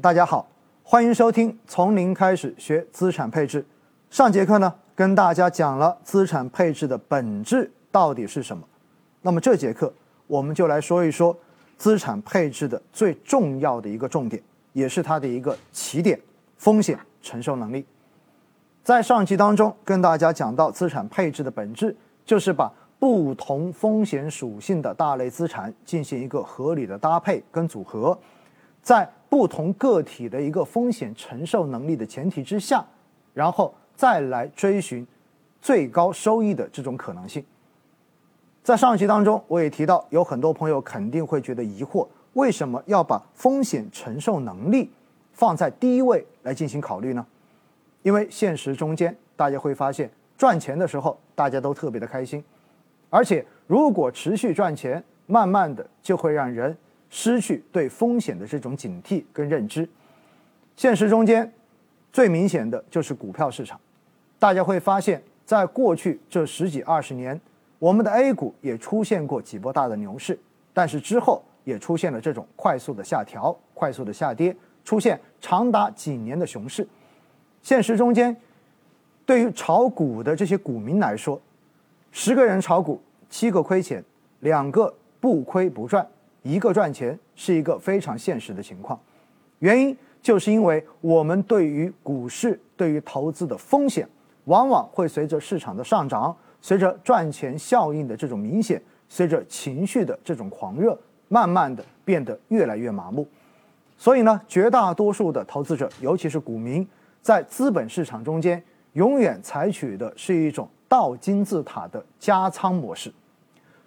大家好，欢迎收听从零开始学资产配置。上节课呢，跟大家讲了资产配置的本质到底是什么。那么这节课我们就来说一说资产配置的最重要的一个重点，也是它的一个起点——风险承受能力。在上集当中跟大家讲到，资产配置的本质就是把不同风险属性的大类资产进行一个合理的搭配跟组合，在不同个体的一个风险承受能力的前提之下，然后再来追寻最高收益的这种可能性。在上集当中，我也提到，有很多朋友肯定会觉得疑惑，为什么要把风险承受能力放在第一位来进行考虑呢？因为现实中间，大家会发现，赚钱的时候大家都特别的开心。而且，如果持续赚钱，慢慢的就会让人失去对风险的这种警惕跟认知。现实中间，最明显的就是股票市场。大家会发现，在过去这十几二十年，我们的 A 股也出现过几波大的牛市，但是之后也出现了这种快速的下调、快速的下跌，出现长达几年的熊市。现实中间，对于炒股的这些股民来说，十个人炒股，七个亏钱，两个不亏不赚，一个赚钱，是一个非常现实的情况。原因就是因为我们对于股市、对于投资的风险，往往会随着市场的上涨，随着赚钱效应的这种明显，随着情绪的这种狂热，慢慢的变得越来越麻木。所以呢，绝大多数的投资者，尤其是股民，在资本市场中间，永远采取的是一种。倒金字塔的加仓模式，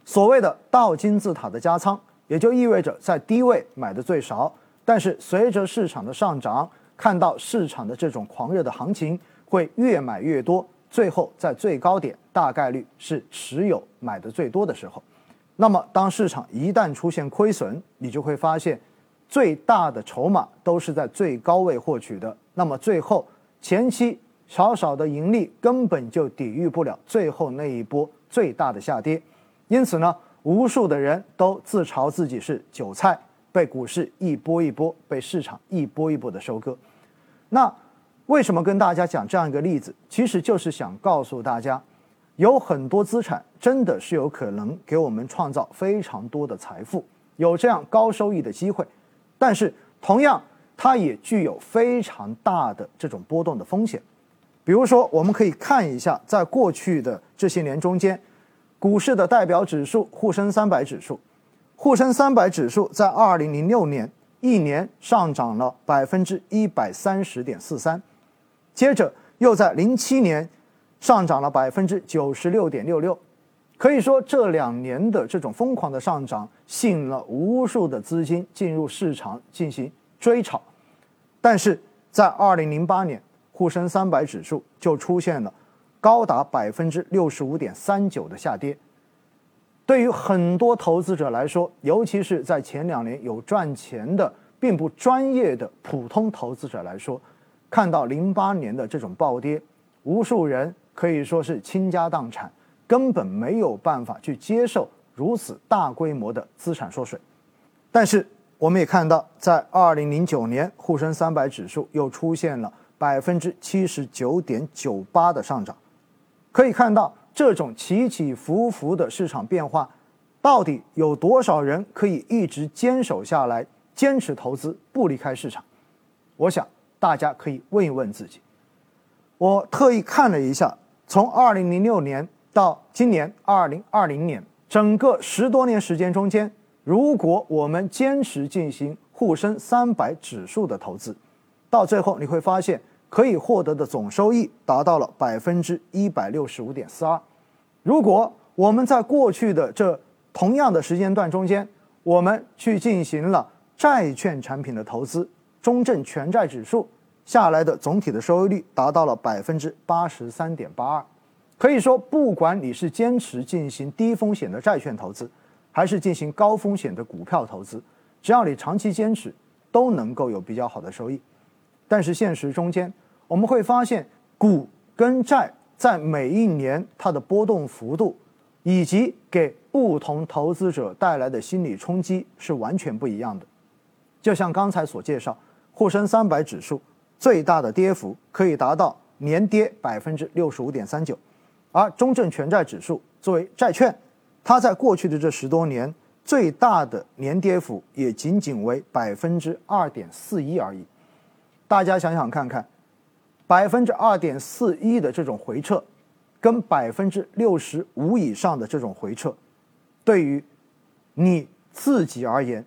所谓的倒金字塔的加仓，也就意味着在低位买的最少，但是随着市场的上涨，看到市场的这种狂热的行情，会越买越多，最后在最高点大概率是持有买的最多的时候。那么当市场一旦出现亏损，你就会发现，最大的筹码都是在最高位获取的，那么最后前期。少少的盈利根本就抵御不了最后那一波最大的下跌，因此呢，无数的人都自嘲自己是韭菜，被股市一波一波，被市场一波一波的收割。那为什么跟大家讲这样一个例子？其实就是想告诉大家，有很多资产真的是有可能给我们创造非常多的财富，有这样高收益的机会，但是同样它也具有非常大的这种波动的风险。比如说，我们可以看一下，在过去的这些年中间，股市的代表指数沪深三百指数，沪深三百指数在二零零六年一年上涨了百分之一百三十点四三，接着又在零七年上涨了百分之九十六点六六，可以说这两年的这种疯狂的上涨，吸引了无数的资金进入市场进行追炒，但是在二零零八年。沪深三百指数就出现了高达百分之六十五点三九的下跌。对于很多投资者来说，尤其是在前两年有赚钱的并不专业的普通投资者来说，看到零八年的这种暴跌，无数人可以说是倾家荡产，根本没有办法去接受如此大规模的资产缩水。但是我们也看到，在二零零九年，沪深三百指数又出现了。百分之七十九点九八的上涨，可以看到这种起起伏伏的市场变化，到底有多少人可以一直坚守下来，坚持投资不离开市场？我想大家可以问一问自己。我特意看了一下，从二零零六年到今年二零二零年，整个十多年时间中间，如果我们坚持进行沪深三百指数的投资，到最后你会发现。可以获得的总收益达到了百分之一百六十五点四二。如果我们在过去的这同样的时间段中间，我们去进行了债券产品的投资，中证全债指数下来的总体的收益率达到了百分之八十三点八二。可以说，不管你是坚持进行低风险的债券投资，还是进行高风险的股票投资，只要你长期坚持，都能够有比较好的收益。但是现实中间，我们会发现，股跟债在每一年它的波动幅度，以及给不同投资者带来的心理冲击是完全不一样的。就像刚才所介绍，沪深三百指数最大的跌幅可以达到年跌百分之六十五点三九，而中证全债指数作为债券，它在过去的这十多年最大的年跌幅也仅仅为百分之二点四一而已。大家想想看看，百分之二点四一的这种回撤，跟百分之六十五以上的这种回撤，对于你自己而言，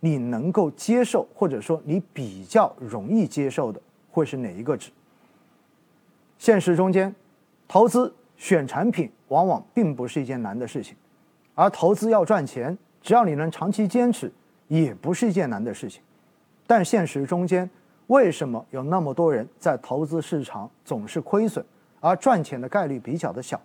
你能够接受，或者说你比较容易接受的，会是哪一个值？现实中间，投资选产品往往并不是一件难的事情，而投资要赚钱，只要你能长期坚持，也不是一件难的事情。但现实中间，为什么有那么多人在投资市场总是亏损，而赚钱的概率比较的小？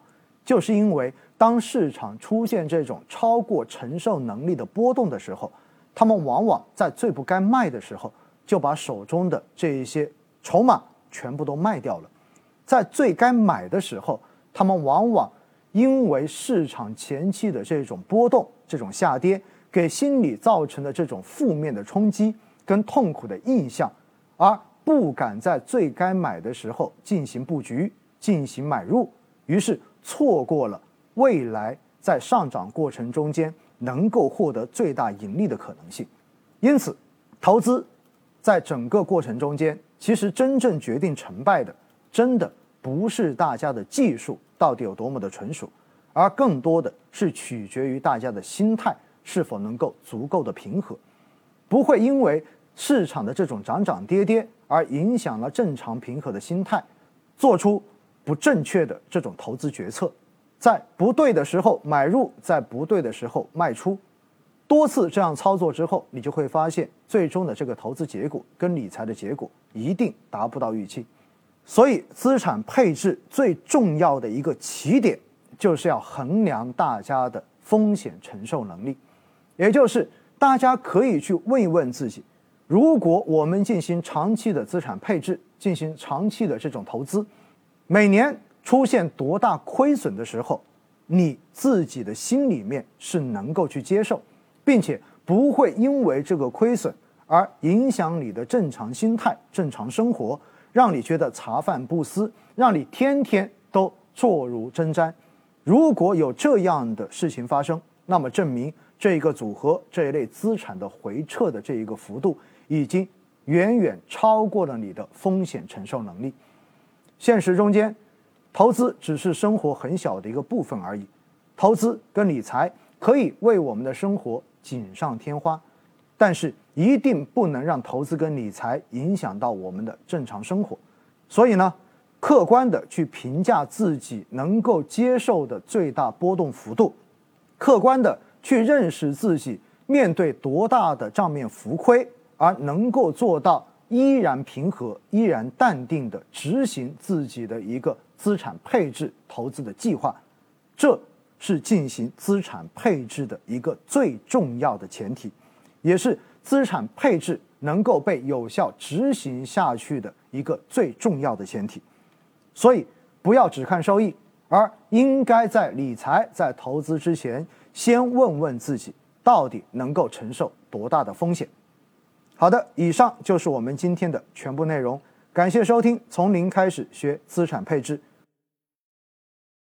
就是因为当市场出现这种超过承受能力的波动的时候。他们往往在最不该卖的时候，就把手中的这一些筹码全部都卖掉了；在最该买的时候，他们往往因为市场前期的这种波动、这种下跌，给心理造成的这种负面的冲击跟痛苦的印象，而不敢在最该买的时候进行布局、进行买入，于是错过了未来在上涨过程中间。能够获得最大盈利的可能性，因此，投资在整个过程中间，其实真正决定成败的，真的不是大家的技术到底有多么的纯熟，而更多的是取决于大家的心态是否能够足够的平和，不会因为市场的这种涨涨跌跌而影响了正常平和的心态，做出不正确的这种投资决策。在不对的时候买入，在不对的时候卖出，多次这样操作之后，你就会发现，最终的这个投资结果跟理财的结果一定达不到预期。所以，资产配置最重要的一个起点，就是要衡量大家的风险承受能力。也就是大家可以去问一问自己：如果我们进行长期的资产配置，进行长期的这种投资，每年。出现多大亏损的时候，你自己的心里面是能够去接受，并且不会因为这个亏损而影响你的正常心态、正常生活，让你觉得茶饭不思，让你天天都坐如针毡。如果有这样的事情发生，那么证明这一个组合这一类资产的回撤的这一个幅度已经远远超过了你的风险承受能力。现实中间。投资只是生活很小的一个部分而已，投资跟理财可以为我们的生活锦上添花，但是一定不能让投资跟理财影响到我们的正常生活。所以呢，客观的去评价自己能够接受的最大波动幅度，客观的去认识自己面对多大的账面浮亏而能够做到依然平和、依然淡定的执行自己的一个。资产配置投资的计划，这是进行资产配置的一个最重要的前提，也是资产配置能够被有效执行下去的一个最重要的前提。所以，不要只看收益，而应该在理财、在投资之前，先问问自己，到底能够承受多大的风险。好的，以上就是我们今天的全部内容。感谢收听，从零开始学资产配置。